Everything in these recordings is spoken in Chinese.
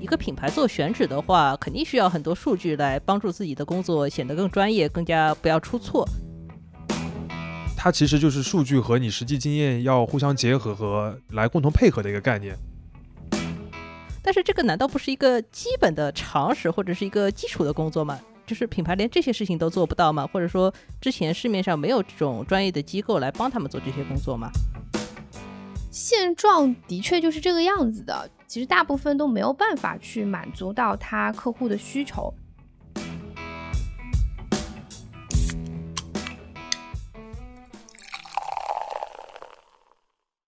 一个品牌做选址的话，肯定需要很多数据来帮助自己的工作显得更专业，更加不要出错。它其实就是数据和你实际经验要互相结合和来共同配合的一个概念。但是这个难道不是一个基本的常识或者是一个基础的工作吗？就是品牌连这些事情都做不到吗？或者说之前市面上没有这种专业的机构来帮他们做这些工作吗？现状的确就是这个样子的，其实大部分都没有办法去满足到他客户的需求。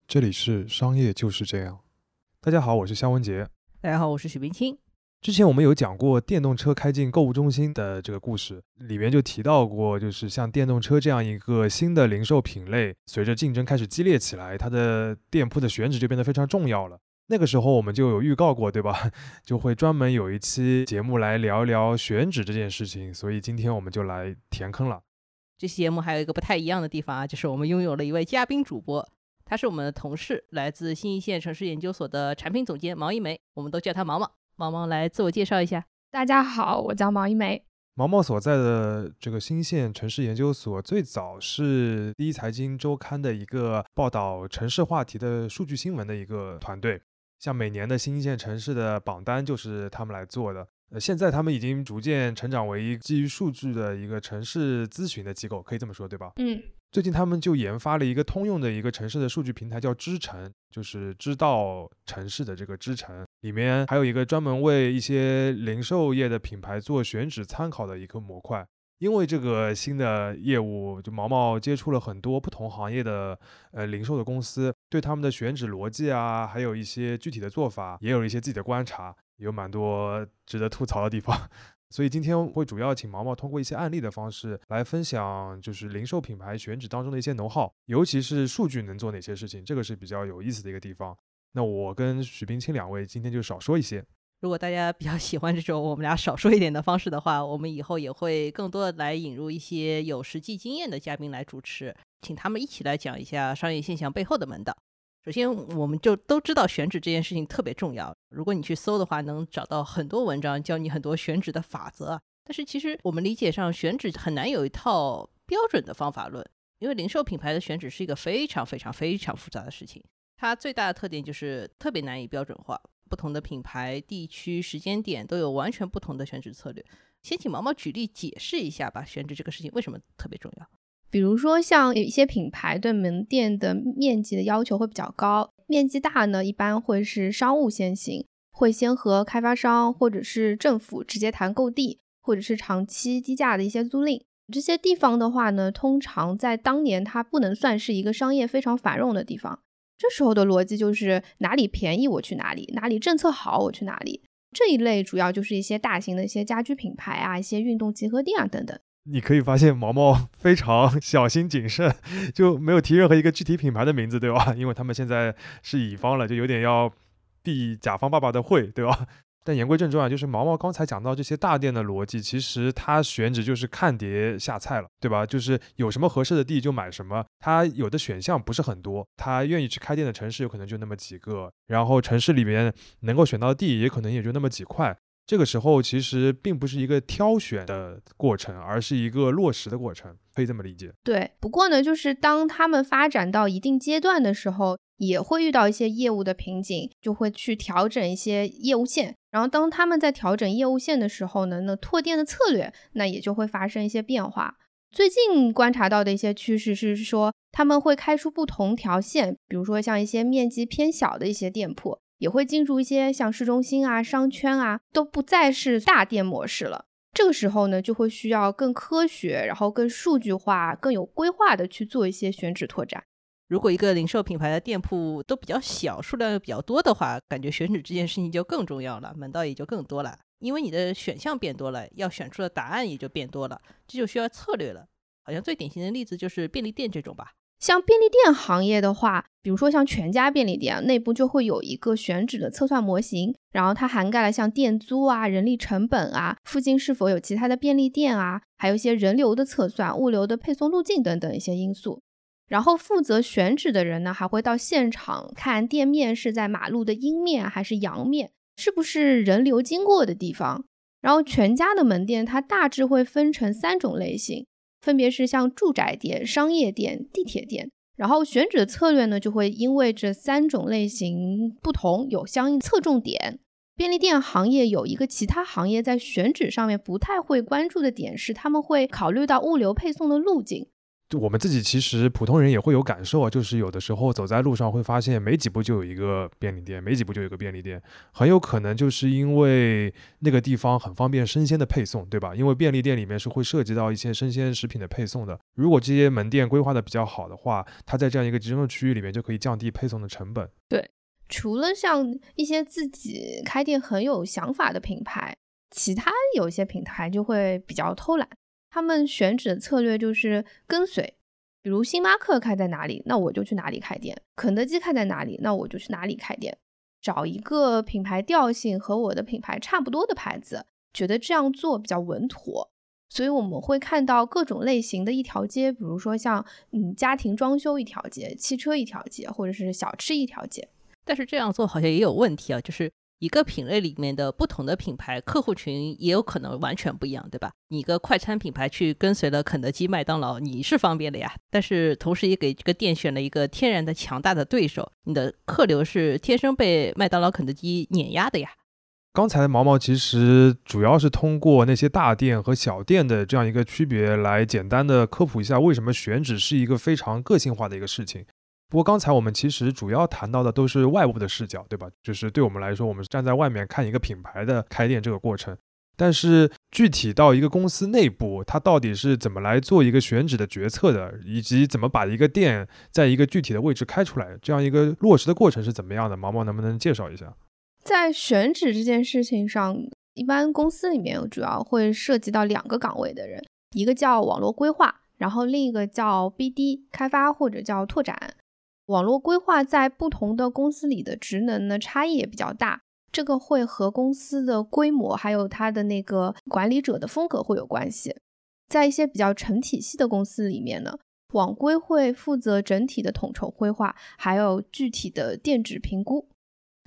这里是商业就是这样。大家好，我是肖文杰。大家好，我是许冰清。之前我们有讲过电动车开进购物中心的这个故事，里面就提到过，就是像电动车这样一个新的零售品类，随着竞争开始激烈起来，它的店铺的选址就变得非常重要了。那个时候我们就有预告过，对吧？就会专门有一期节目来聊一聊选址这件事情。所以今天我们就来填坑了。这期节目还有一个不太一样的地方啊，就是我们拥有了一位嘉宾主播，他是我们的同事，来自新一线城市研究所的产品总监毛一梅，我们都叫他毛毛。毛毛来自我介绍一下。大家好，我叫毛一梅。毛毛所在的这个新县城市研究所，最早是第一财经周刊的一个报道城市话题的数据新闻的一个团队。像每年的新一线城市的榜单，就是他们来做的。呃，现在他们已经逐渐成长为基于数据的一个城市咨询的机构，可以这么说，对吧？嗯。最近他们就研发了一个通用的一个城市的数据平台，叫知城，就是知道城市的这个知城。里面还有一个专门为一些零售业的品牌做选址参考的一个模块。因为这个新的业务，就毛毛接触了很多不同行业的呃零售的公司，对他们的选址逻辑啊，还有一些具体的做法，也有一些自己的观察，有蛮多值得吐槽的地方。所以今天会主要请毛毛通过一些案例的方式来分享，就是零售品牌选址当中的一些能耗，尤其是数据能做哪些事情，这个是比较有意思的一个地方。那我跟许冰清两位今天就少说一些。如果大家比较喜欢这种我们俩少说一点的方式的话，我们以后也会更多的来引入一些有实际经验的嘉宾来主持，请他们一起来讲一下商业现象背后的门道。首先，我们就都知道选址这件事情特别重要。如果你去搜的话，能找到很多文章教你很多选址的法则。但是，其实我们理解上选址很难有一套标准的方法论，因为零售品牌的选址是一个非常非常非常复杂的事情。它最大的特点就是特别难以标准化，不同的品牌、地区、时间点都有完全不同的选址策略。先请毛毛举例解释一下吧，选址这个事情为什么特别重要？比如说，像有一些品牌对门店的面积的要求会比较高，面积大呢，一般会是商务先行，会先和开发商或者是政府直接谈购地，或者是长期低价的一些租赁。这些地方的话呢，通常在当年它不能算是一个商业非常繁荣的地方。这时候的逻辑就是哪里便宜我去哪里，哪里政策好我去哪里。这一类主要就是一些大型的一些家居品牌啊，一些运动集合店啊等等。你可以发现毛毛非常 小心谨慎，就没有提任何一个具体品牌的名字，对吧？因为他们现在是乙方了，就有点要避甲方爸爸的讳，对吧？但言归正传啊，就是毛毛刚才讲到这些大店的逻辑，其实他选址就是看碟下菜了，对吧？就是有什么合适的地就买什么，他有的选项不是很多，他愿意去开店的城市有可能就那么几个，然后城市里面能够选到地也可能也就那么几块。这个时候其实并不是一个挑选的过程，而是一个落实的过程，可以这么理解。对，不过呢，就是当他们发展到一定阶段的时候，也会遇到一些业务的瓶颈，就会去调整一些业务线。然后当他们在调整业务线的时候呢，那拓店的策略那也就会发生一些变化。最近观察到的一些趋势是说，他们会开出不同条线，比如说像一些面积偏小的一些店铺。也会进入一些像市中心啊、商圈啊，都不再是大店模式了。这个时候呢，就会需要更科学，然后更数据化、更有规划的去做一些选址拓展。如果一个零售品牌的店铺都比较小，数量又比较多的话，感觉选址这件事情就更重要了，门道也就更多了。因为你的选项变多了，要选出的答案也就变多了，这就需要策略了。好像最典型的例子就是便利店这种吧。像便利店行业的话，比如说像全家便利店内部就会有一个选址的测算模型，然后它涵盖了像店租啊、人力成本啊、附近是否有其他的便利店啊，还有一些人流的测算、物流的配送路径等等一些因素。然后负责选址的人呢，还会到现场看店面是在马路的阴面还是阳面，是不是人流经过的地方。然后全家的门店它大致会分成三种类型，分别是像住宅店、商业店、地铁店。然后选址的策略呢，就会因为这三种类型不同，有相应侧重点。便利店行业有一个其他行业在选址上面不太会关注的点是，他们会考虑到物流配送的路径。就我们自己其实普通人也会有感受啊，就是有的时候走在路上会发现没几步就有一个便利店，没几步就有一个便利店，很有可能就是因为那个地方很方便生鲜的配送，对吧？因为便利店里面是会涉及到一些生鲜食品的配送的。如果这些门店规划的比较好的话，它在这样一个集中的区域里面就可以降低配送的成本。对，除了像一些自己开店很有想法的品牌，其他有些品牌就会比较偷懒。他们选址的策略就是跟随，比如星巴克开在哪里，那我就去哪里开店；肯德基开在哪里，那我就去哪里开店。找一个品牌调性和我的品牌差不多的牌子，觉得这样做比较稳妥。所以我们会看到各种类型的一条街，比如说像嗯家庭装修一条街、汽车一条街，或者是小吃一条街。但是这样做好像也有问题啊，就是。一个品类里面的不同的品牌客户群也有可能完全不一样，对吧？你一个快餐品牌去跟随了肯德基、麦当劳，你是方便的呀，但是同时也给这个店选了一个天然的强大的对手，你的客流是天生被麦当劳、肯德基碾压的呀。刚才毛毛其实主要是通过那些大店和小店的这样一个区别来简单的科普一下，为什么选址是一个非常个性化的一个事情。不过刚才我们其实主要谈到的都是外部的视角，对吧？就是对我们来说，我们是站在外面看一个品牌的开店这个过程。但是具体到一个公司内部，它到底是怎么来做一个选址的决策的，以及怎么把一个店在一个具体的位置开出来，这样一个落实的过程是怎么样的？毛毛能不能介绍一下？在选址这件事情上，一般公司里面主要会涉及到两个岗位的人，一个叫网络规划，然后另一个叫 BD 开发或者叫拓展。网络规划在不同的公司里的职能呢，差异也比较大。这个会和公司的规模，还有它的那个管理者的风格会有关系。在一些比较成体系的公司里面呢，网规会负责整体的统筹规划，还有具体的电子评估。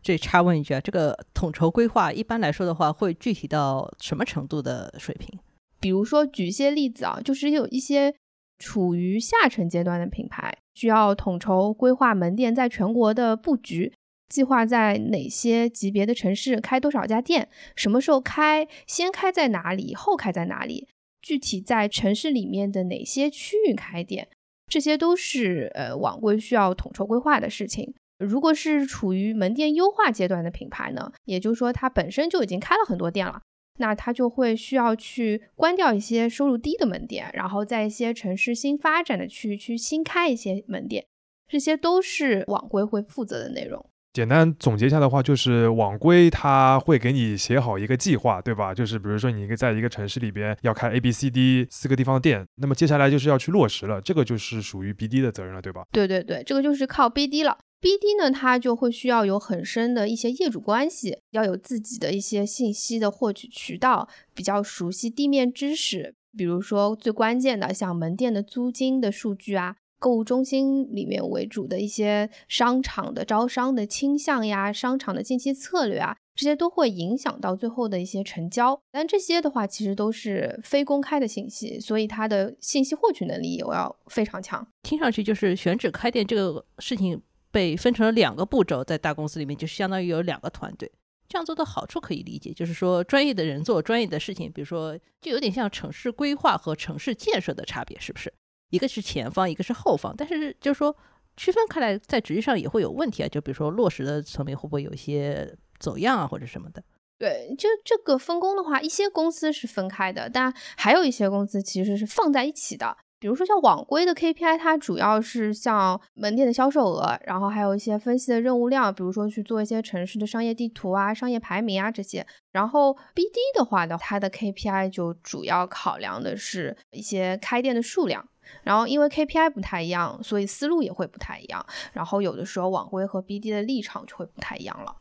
这插问一句啊，这个统筹规划一般来说的话，会具体到什么程度的水平？比如说举一些例子啊，就是有一些。处于下沉阶段的品牌需要统筹规划门店在全国的布局，计划在哪些级别的城市开多少家店，什么时候开，先开在哪里，后开在哪里，具体在城市里面的哪些区域开店，这些都是呃网规需要统筹规划的事情。如果是处于门店优化阶段的品牌呢，也就是说它本身就已经开了很多店了。那他就会需要去关掉一些收入低的门店，然后在一些城市新发展的区域去新开一些门店，这些都是网规会负责的内容。简单总结一下的话，就是网规它会给你写好一个计划，对吧？就是比如说你一个在一个城市里边要开 A、B、C、D 四个地方的店，那么接下来就是要去落实了，这个就是属于 BD 的责任了，对吧？对对对，这个就是靠 BD 了。BD 呢，它就会需要有很深的一些业主关系，要有自己的一些信息的获取渠道，比较熟悉地面知识。比如说最关键的，像门店的租金的数据啊，购物中心里面为主的一些商场的招商的倾向呀，商场的近期策略啊，这些都会影响到最后的一些成交。但这些的话，其实都是非公开的信息，所以它的信息获取能力也要非常强。听上去就是选址开店这个事情。被分成了两个步骤，在大公司里面就相当于有两个团队。这样做的好处可以理解，就是说专业的人做专业的事情，比如说就有点像城市规划和城市建设的差别，是不是？一个是前方，一个是后方，但是就是说区分开来，在职业上也会有问题啊。就比如说落实的层面会不会有一些走样啊，或者什么的？对，就这个分工的话，一些公司是分开的，但还有一些公司其实是放在一起的。比如说像网规的 KPI，它主要是像门店的销售额，然后还有一些分析的任务量，比如说去做一些城市的商业地图啊、商业排名啊这些。然后 BD 的话呢，它的 KPI 就主要考量的是一些开店的数量。然后因为 KPI 不太一样，所以思路也会不太一样。然后有的时候网规和 BD 的立场就会不太一样了。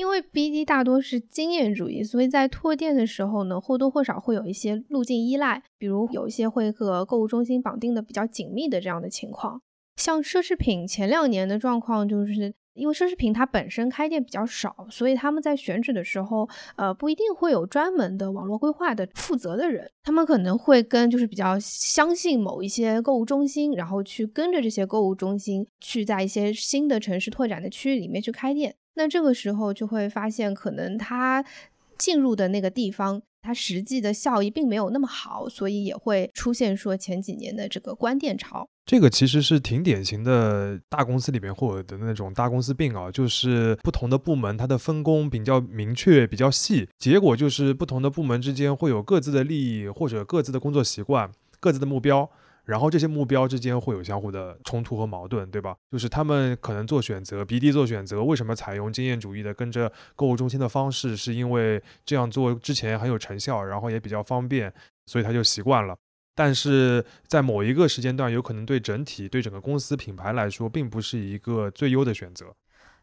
因为 BD 大多是经验主义，所以在拓店的时候呢，或多或少会有一些路径依赖，比如有一些会和购物中心绑定的比较紧密的这样的情况。像奢侈品前两年的状况，就是因为奢侈品它本身开店比较少，所以他们在选址的时候，呃，不一定会有专门的网络规划的负责的人，他们可能会跟就是比较相信某一些购物中心，然后去跟着这些购物中心去在一些新的城市拓展的区域里面去开店。那这个时候就会发现，可能他进入的那个地方，它实际的效益并没有那么好，所以也会出现说前几年的这个关店潮。这个其实是挺典型的大公司里面会有的那种大公司病啊，就是不同的部门它的分工比较明确、比较细，结果就是不同的部门之间会有各自的利益或者各自的工作习惯、各自的目标。然后这些目标之间会有相互的冲突和矛盾，对吧？就是他们可能做选择，BD 做选择，为什么采用经验主义的跟着购物中心的方式？是因为这样做之前很有成效，然后也比较方便，所以他就习惯了。但是在某一个时间段，有可能对整体、对整个公司品牌来说，并不是一个最优的选择。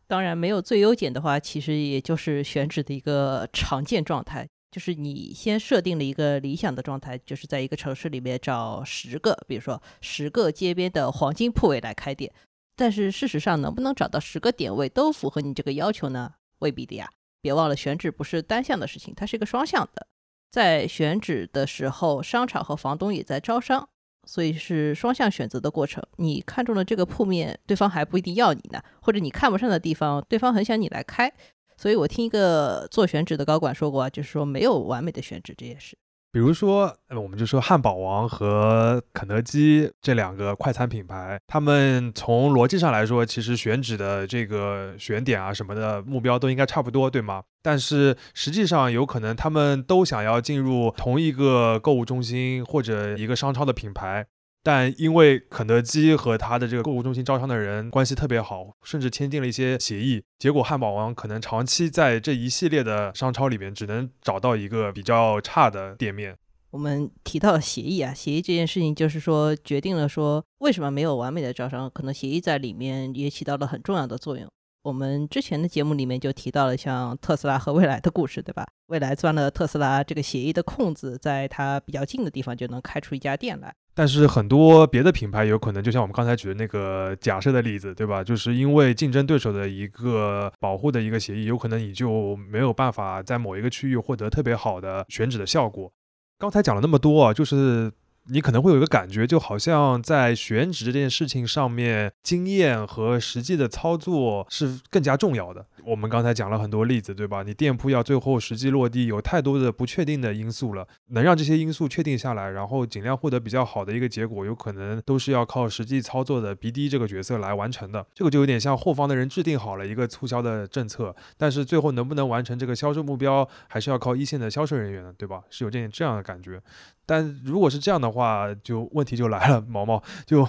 当然，没有最优解的话，其实也就是选址的一个常见状态。就是你先设定了一个理想的状态，就是在一个城市里面找十个，比如说十个街边的黄金铺位来开店。但是事实上，能不能找到十个点位都符合你这个要求呢？未必的呀。别忘了，选址不是单向的事情，它是一个双向的。在选址的时候，商场和房东也在招商，所以是双向选择的过程。你看中了这个铺面，对方还不一定要你呢；或者你看不上的地方，对方很想你来开。所以我听一个做选址的高管说过，就是说没有完美的选址这件事。比如说，我们就说汉堡王和肯德基这两个快餐品牌，他们从逻辑上来说，其实选址的这个选点啊什么的目标都应该差不多，对吗？但是实际上，有可能他们都想要进入同一个购物中心或者一个商超的品牌。但因为肯德基和他的这个购物中心招商的人关系特别好，甚至签订了一些协议，结果汉堡王可能长期在这一系列的商超里面只能找到一个比较差的店面。我们提到协议啊，协议这件事情就是说决定了说为什么没有完美的招商，可能协议在里面也起到了很重要的作用。我们之前的节目里面就提到了像特斯拉和未来的故事，对吧？未来钻了特斯拉这个协议的空子，在它比较近的地方就能开出一家店来。但是很多别的品牌有可能，就像我们刚才举的那个假设的例子，对吧？就是因为竞争对手的一个保护的一个协议，有可能你就没有办法在某一个区域获得特别好的选址的效果。刚才讲了那么多啊，就是。你可能会有一个感觉，就好像在选址这件事情上面，经验和实际的操作是更加重要的。我们刚才讲了很多例子，对吧？你店铺要最后实际落地，有太多的不确定的因素了。能让这些因素确定下来，然后尽量获得比较好的一个结果，有可能都是要靠实际操作的 BD 这个角色来完成的。这个就有点像后方的人制定好了一个促销的政策，但是最后能不能完成这个销售目标，还是要靠一线的销售人员，对吧？是有点这样的感觉。但如果是这样的话，话就问题就来了，毛毛就。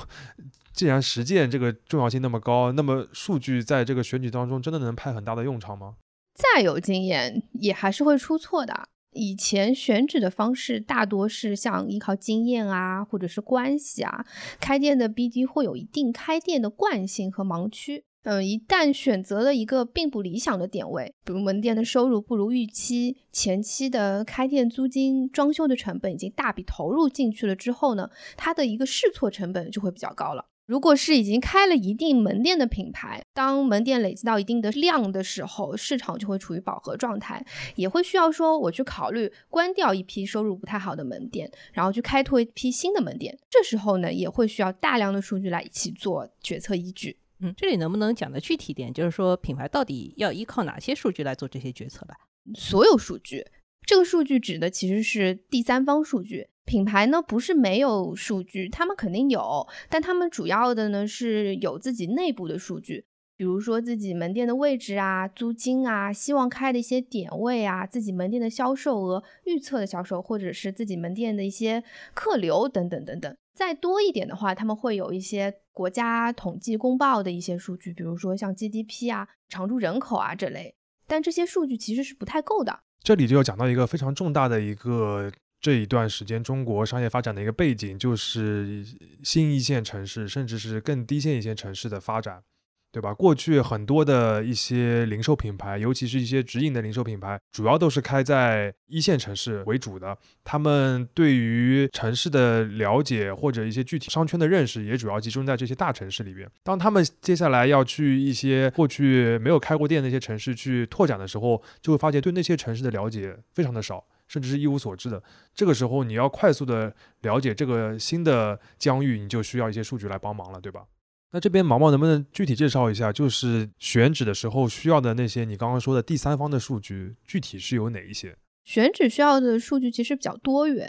既然实践这个重要性那么高，那么数据在这个选举当中真的能派很大的用场吗？再有经验也还是会出错的。以前选址的方式大多是像依靠经验啊，或者是关系啊，开店的 BD 会有一定开店的惯性和盲区。嗯，一旦选择了一个并不理想的点位，比如门店的收入不如预期，前期的开店租金、装修的成本已经大笔投入进去了之后呢，它的一个试错成本就会比较高了。如果是已经开了一定门店的品牌，当门店累积到一定的量的时候，市场就会处于饱和状态，也会需要说我去考虑关掉一批收入不太好的门店，然后去开拓一批新的门店。这时候呢，也会需要大量的数据来一起做决策依据。嗯，这里能不能讲的具体点，就是说品牌到底要依靠哪些数据来做这些决策吧？所有数据，这个数据指的其实是第三方数据。品牌呢不是没有数据，他们肯定有，但他们主要的呢是有自己内部的数据，比如说自己门店的位置啊、租金啊、希望开的一些点位啊、自己门店的销售额、预测的销售，或者是自己门店的一些客流等等等等。再多一点的话，他们会有一些国家统计公报的一些数据，比如说像 GDP 啊、常住人口啊这类，但这些数据其实是不太够的。这里就要讲到一个非常重大的一个。这一段时间，中国商业发展的一个背景就是新一线城市，甚至是更低线一线城市的发展。对吧？过去很多的一些零售品牌，尤其是一些直营的零售品牌，主要都是开在一线城市为主的。他们对于城市的了解或者一些具体商圈的认识，也主要集中在这些大城市里边。当他们接下来要去一些过去没有开过店的一些城市去拓展的时候，就会发现对那些城市的了解非常的少，甚至是一无所知的。这个时候，你要快速的了解这个新的疆域，你就需要一些数据来帮忙了，对吧？那这边毛毛能不能具体介绍一下，就是选址的时候需要的那些你刚刚说的第三方的数据，具体是有哪一些？选址需要的数据其实比较多元，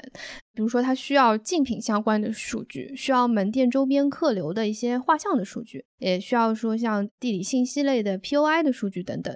比如说它需要竞品相关的数据，需要门店周边客流的一些画像的数据，也需要说像地理信息类的 POI 的数据等等。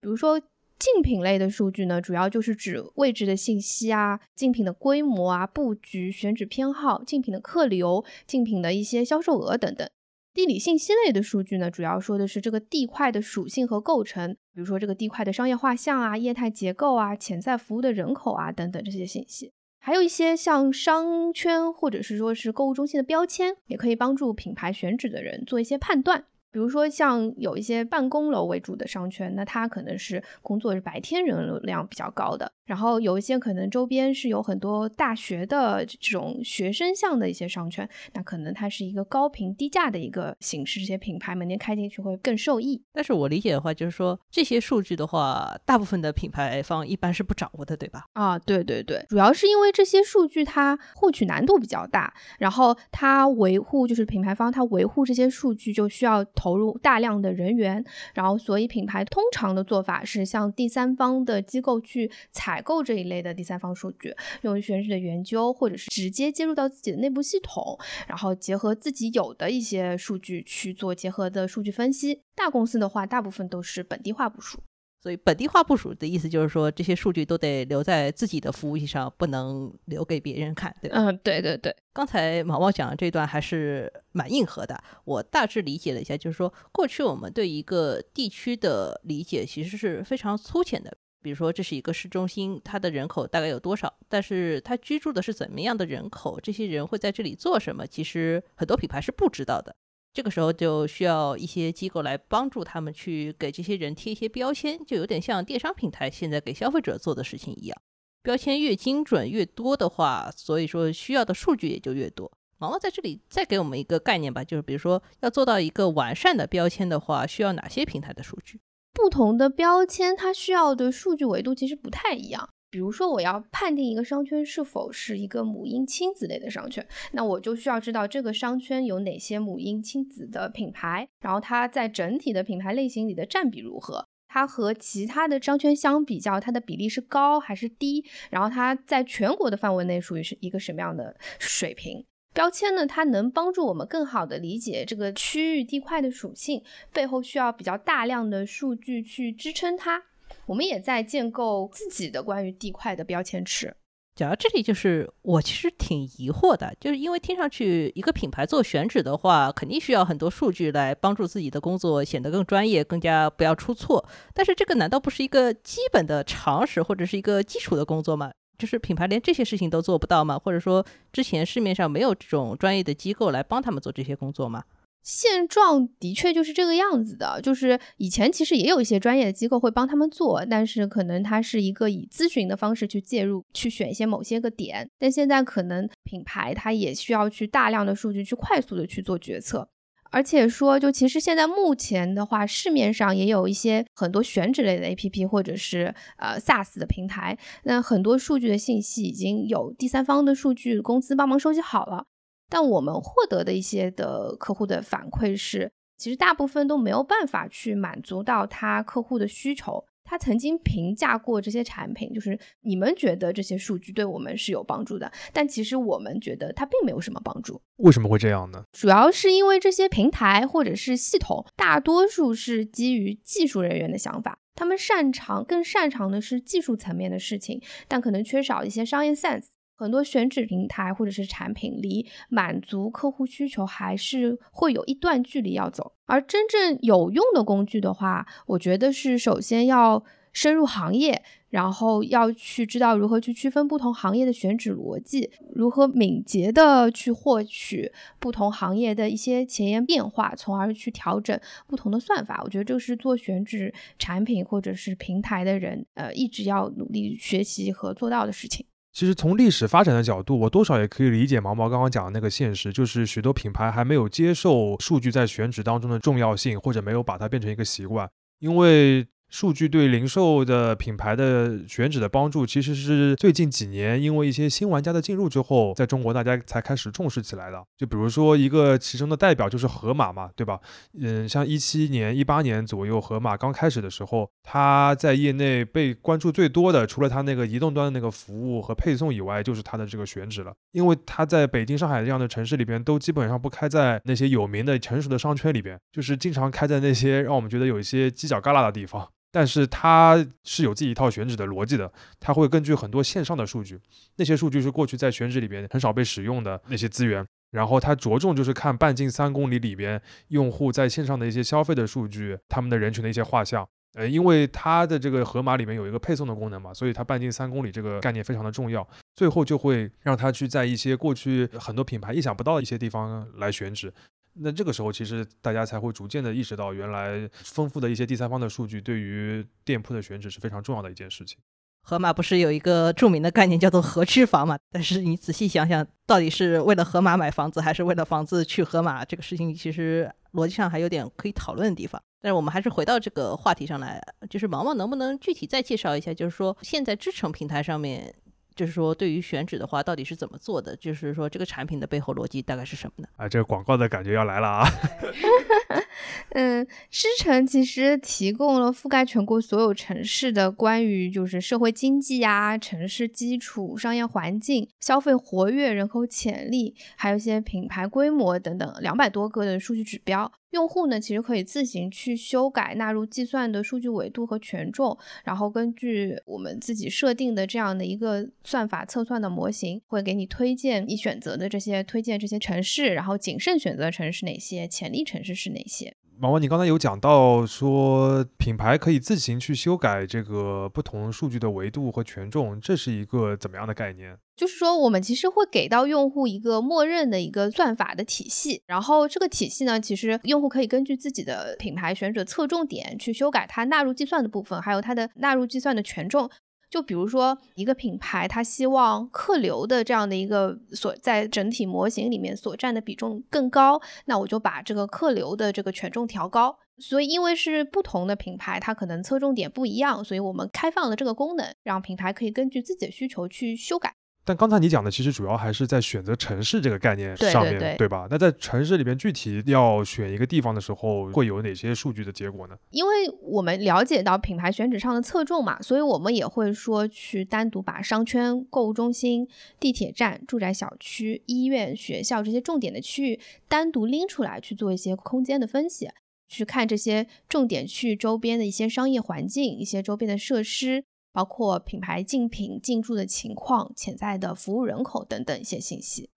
比如说竞品类的数据呢，主要就是指位置的信息啊、竞品的规模啊、布局、选址偏好、竞品的客流、竞品的一些销售额等等。地理信息类的数据呢，主要说的是这个地块的属性和构成，比如说这个地块的商业画像啊、业态结构啊、潜在服务的人口啊等等这些信息，还有一些像商圈或者是说是购物中心的标签，也可以帮助品牌选址的人做一些判断。比如说，像有一些办公楼为主的商圈，那它可能是工作是白天人流量比较高的。然后有一些可能周边是有很多大学的这种学生向的一些商圈，那可能它是一个高频低价的一个形式，这些品牌门店开进去会更受益。但是我理解的话，就是说这些数据的话，大部分的品牌方一般是不掌握的，对吧？啊，对对对，主要是因为这些数据它获取难度比较大，然后它维护就是品牌方它维护这些数据就需要。投投入大量的人员，然后所以品牌通常的做法是向第三方的机构去采购这一类的第三方数据，用于选址的研究，或者是直接接入到自己的内部系统，然后结合自己有的一些数据去做结合的数据分析。大公司的话，大部分都是本地化部署。所以本地化部署的意思就是说，这些数据都得留在自己的服务器上，不能留给别人看，对吧？嗯，对对对。刚才毛毛讲的这段还是蛮硬核的。我大致理解了一下，就是说，过去我们对一个地区的理解其实是非常粗浅的。比如说，这是一个市中心，它的人口大概有多少？但是它居住的是怎么样的人口？这些人会在这里做什么？其实很多品牌是不知道的。这个时候就需要一些机构来帮助他们去给这些人贴一些标签，就有点像电商平台现在给消费者做的事情一样。标签越精准越多的话，所以说需要的数据也就越多。毛毛在这里再给我们一个概念吧，就是比如说要做到一个完善的标签的话，需要哪些平台的数据？不同的标签它需要的数据维度其实不太一样。比如说，我要判定一个商圈是否是一个母婴亲子类的商圈，那我就需要知道这个商圈有哪些母婴亲子的品牌，然后它在整体的品牌类型里的占比如何，它和其他的商圈相比较，它的比例是高还是低，然后它在全国的范围内属于是一个什么样的水平？标签呢，它能帮助我们更好的理解这个区域地块的属性，背后需要比较大量的数据去支撑它。我们也在建构自己的关于地块的标签池。讲到这里，就是我其实挺疑惑的，就是因为听上去一个品牌做选址的话，肯定需要很多数据来帮助自己的工作显得更专业，更加不要出错。但是这个难道不是一个基本的常识或者是一个基础的工作吗？就是品牌连这些事情都做不到吗？或者说之前市面上没有这种专业的机构来帮他们做这些工作吗？现状的确就是这个样子的，就是以前其实也有一些专业的机构会帮他们做，但是可能它是一个以咨询的方式去介入，去选一些某些个点。但现在可能品牌它也需要去大量的数据去快速的去做决策，而且说就其实现在目前的话，市面上也有一些很多选址类的 APP 或者是呃 SaaS 的平台，那很多数据的信息已经有第三方的数据公司帮忙收集好了。但我们获得的一些的客户的反馈是，其实大部分都没有办法去满足到他客户的需求。他曾经评价过这些产品，就是你们觉得这些数据对我们是有帮助的，但其实我们觉得它并没有什么帮助。为什么会这样呢？主要是因为这些平台或者是系统，大多数是基于技术人员的想法，他们擅长更擅长的是技术层面的事情，但可能缺少一些商业 sense。很多选址平台或者是产品离满足客户需求还是会有一段距离要走，而真正有用的工具的话，我觉得是首先要深入行业，然后要去知道如何去区分不同行业的选址逻辑，如何敏捷的去获取不同行业的一些前沿变化，从而去调整不同的算法。我觉得这个是做选址产品或者是平台的人，呃，一直要努力学习和做到的事情。其实从历史发展的角度，我多少也可以理解毛毛刚刚讲的那个现实，就是许多品牌还没有接受数据在选址当中的重要性，或者没有把它变成一个习惯，因为。数据对零售的品牌的选址的帮助，其实是最近几年因为一些新玩家的进入之后，在中国大家才开始重视起来的。就比如说一个其中的代表就是盒马嘛，对吧？嗯，像一七年、一八年左右，盒马刚开始的时候，它在业内被关注最多的，除了它那个移动端的那个服务和配送以外，就是它的这个选址了。因为它在北京、上海这样的城市里边，都基本上不开在那些有名的、成熟的商圈里边，就是经常开在那些让我们觉得有一些犄角旮旯的地方。但是它是有自己一套选址的逻辑的，它会根据很多线上的数据，那些数据是过去在选址里边很少被使用的那些资源，然后它着重就是看半径三公里里边用户在线上的一些消费的数据，他们的人群的一些画像。呃，因为它的这个盒马里面有一个配送的功能嘛，所以它半径三公里这个概念非常的重要，最后就会让它去在一些过去很多品牌意想不到的一些地方来选址。那这个时候，其实大家才会逐渐的意识到，原来丰富的一些第三方的数据对于店铺的选址是非常重要的一件事情。盒马不是有一个著名的概念叫做合区房嘛？但是你仔细想想，到底是为了盒马买房子，还是为了房子去盒马？这个事情其实逻辑上还有点可以讨论的地方。但是我们还是回到这个话题上来，就是毛毛能不能具体再介绍一下，就是说现在支撑平台上面。就是说，对于选址的话，到底是怎么做的？就是说，这个产品的背后逻辑大概是什么呢？啊，这个广告的感觉要来了啊！嗯，狮城其实提供了覆盖全国所有城市的关于就是社会经济呀、城市基础、商业环境、消费活跃、人口潜力，还有一些品牌规模等等两百多个的数据指标。用户呢，其实可以自行去修改纳入计算的数据纬度和权重，然后根据我们自己设定的这样的一个算法测算的模型，会给你推荐你选择的这些推荐这些城市，然后谨慎选择城市哪些，潜力城市是哪些。毛毛，你刚才有讲到说品牌可以自行去修改这个不同数据的维度和权重，这是一个怎么样的概念？就是说，我们其实会给到用户一个默认的一个算法的体系，然后这个体系呢，其实用户可以根据自己的品牌选址侧重点去修改它纳入计算的部分，还有它的纳入计算的权重。就比如说，一个品牌它希望客流的这样的一个所在整体模型里面所占的比重更高，那我就把这个客流的这个权重调高。所以，因为是不同的品牌，它可能侧重点不一样，所以我们开放了这个功能，让品牌可以根据自己的需求去修改。但刚才你讲的其实主要还是在选择城市这个概念上面对吧？那在城市里边具体要选一个地方的时候，会有哪些数据的结果呢？因为我们了解到品牌选址上的侧重嘛，所以我们也会说去单独把商圈、购物中心、地铁站、住宅小区、医院、学校这些重点的区域单独拎出来去做一些空间的分析，去看这些重点区域周边的一些商业环境、一些周边的设施。包括品牌竞品进驻的情况、潜在的服务人口等等一些信息。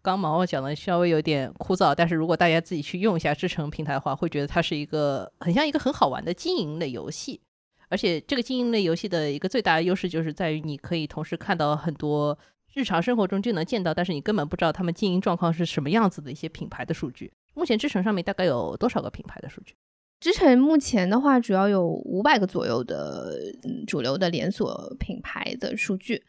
刚毛毛讲的稍微有点枯燥，但是如果大家自己去用一下支撑平台的话，会觉得它是一个很像一个很好玩的经营类游戏。而且这个经营类游戏的一个最大的优势就是在于你可以同时看到很多日常生活中就能见到，但是你根本不知道他们经营状况是什么样子的一些品牌的数据。目前支撑上面大概有多少个品牌的数据？支撑目前的话，主要有五百个左右的主流的连锁品牌的数据。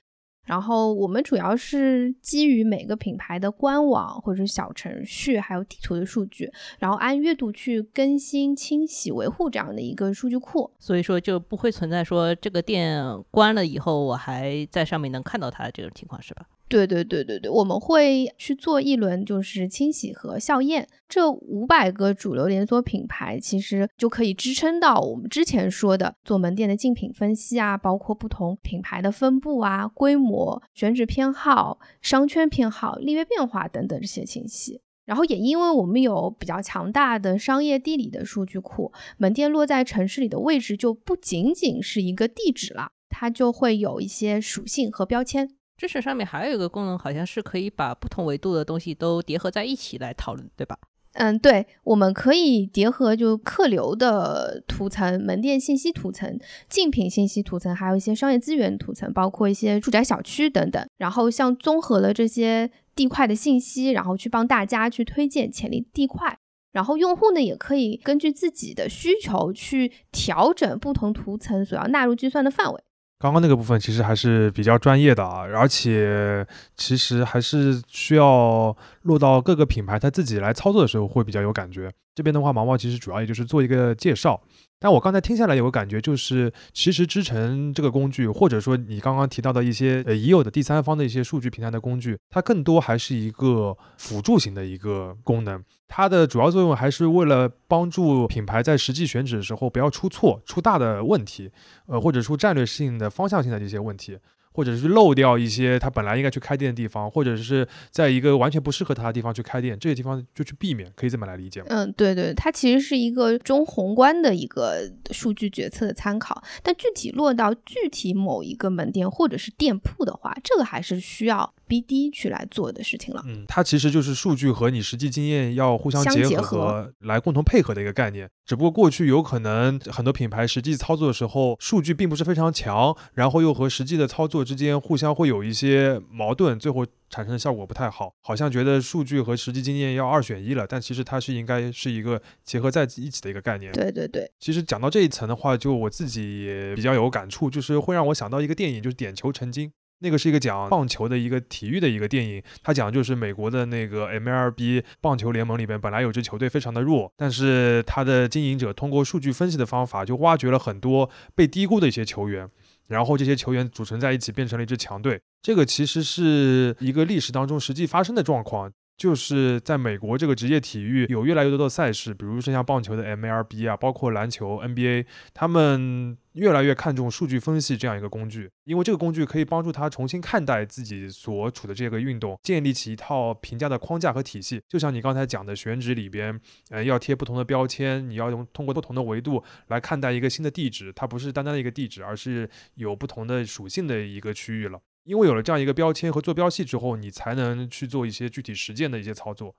然后我们主要是基于每个品牌的官网或者小程序，还有地图的数据，然后按月度去更新、清洗、维护这样的一个数据库。所以说就不会存在说这个店关了以后，我还在上面能看到它的这种情况，是吧？对对对对对，我们会去做一轮就是清洗和校验。这五百个主流连锁品牌其实就可以支撑到我们之前说的做门店的竞品分析啊，包括不同品牌的分布啊、规模、选址偏好、商圈偏好、利润变化等等这些信息。然后也因为我们有比较强大的商业地理的数据库，门店落在城市里的位置就不仅仅是一个地址了，它就会有一些属性和标签。支持上面还有一个功能，好像是可以把不同维度的东西都叠合在一起来讨论，对吧？嗯，对，我们可以结合就客流的图层、门店信息图层、竞品信息图层，还有一些商业资源图层，包括一些住宅小区等等。然后像综合了这些地块的信息，然后去帮大家去推荐潜力地块。然后用户呢，也可以根据自己的需求去调整不同图层所要纳入计算的范围。刚刚那个部分其实还是比较专业的啊，而且其实还是需要落到各个品牌他自己来操作的时候会比较有感觉。这边的话，毛毛其实主要也就是做一个介绍。但我刚才听下来有个感觉，就是其实支撑这个工具，或者说你刚刚提到的一些呃已有的第三方的一些数据平台的工具，它更多还是一个辅助型的一个功能。它的主要作用还是为了帮助品牌在实际选址的时候不要出错、出大的问题，呃，或者出战略性的、方向性的这些问题。或者是漏掉一些他本来应该去开店的地方，或者是在一个完全不适合他的地方去开店，这些地方就去避免，可以这么来理解吗？嗯，对对，它其实是一个中宏观的一个数据决策的参考，但具体落到具体某一个门店或者是店铺的话，这个还是需要 BD 去来做的事情了。嗯，它其实就是数据和你实际经验要互相结合来共同配合的一个概念。只不过过去有可能很多品牌实际操作的时候，数据并不是非常强，然后又和实际的操作。之间互相会有一些矛盾，最后产生的效果不太好，好像觉得数据和实际经验要二选一了，但其实它是应该是一个结合在一起的一个概念。对对对，其实讲到这一层的话，就我自己也比较有感触，就是会让我想到一个电影，就是《点球成金》，那个是一个讲棒球的一个体育的一个电影，它讲就是美国的那个 MLB 棒球联盟里边本来有支球队非常的弱，但是它的经营者通过数据分析的方法，就挖掘了很多被低估的一些球员。然后这些球员组成在一起，变成了一支强队。这个其实是一个历史当中实际发生的状况。就是在美国这个职业体育有越来越多的赛事，比如说像棒球的 MLB 啊，包括篮球 NBA，他们越来越看重数据分析这样一个工具，因为这个工具可以帮助他重新看待自己所处的这个运动，建立起一套评价的框架和体系。就像你刚才讲的选址里边，呃，要贴不同的标签，你要用通过不同的维度来看待一个新的地址，它不是单单的一个地址，而是有不同的属性的一个区域了。因为有了这样一个标签和坐标系之后，你才能去做一些具体实践的一些操作。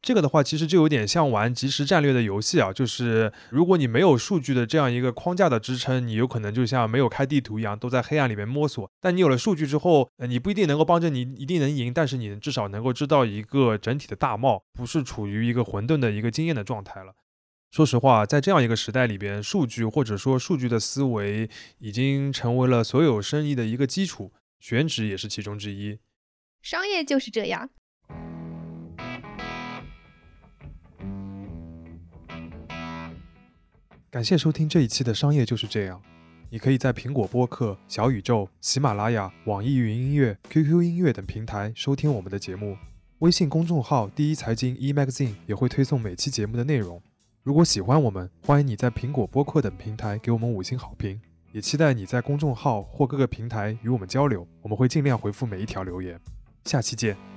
这个的话，其实就有点像玩即时战略的游戏啊。就是如果你没有数据的这样一个框架的支撑，你有可能就像没有开地图一样，都在黑暗里面摸索。但你有了数据之后，呃，你不一定能够帮着你一定能赢，但是你至少能够知道一个整体的大貌，不是处于一个混沌的一个经验的状态了。说实话，在这样一个时代里边，数据或者说数据的思维已经成为了所有生意的一个基础。选址也是其中之一，商业就是这样。感谢收听这一期的《商业就是这样》，你可以在苹果播客、小宇宙、喜马拉雅、网易云音乐、QQ 音乐等平台收听我们的节目。微信公众号“第一财经 e magazine” 也会推送每期节目的内容。如果喜欢我们，欢迎你在苹果播客等平台给我们五星好评。也期待你在公众号或各个平台与我们交流，我们会尽量回复每一条留言。下期见。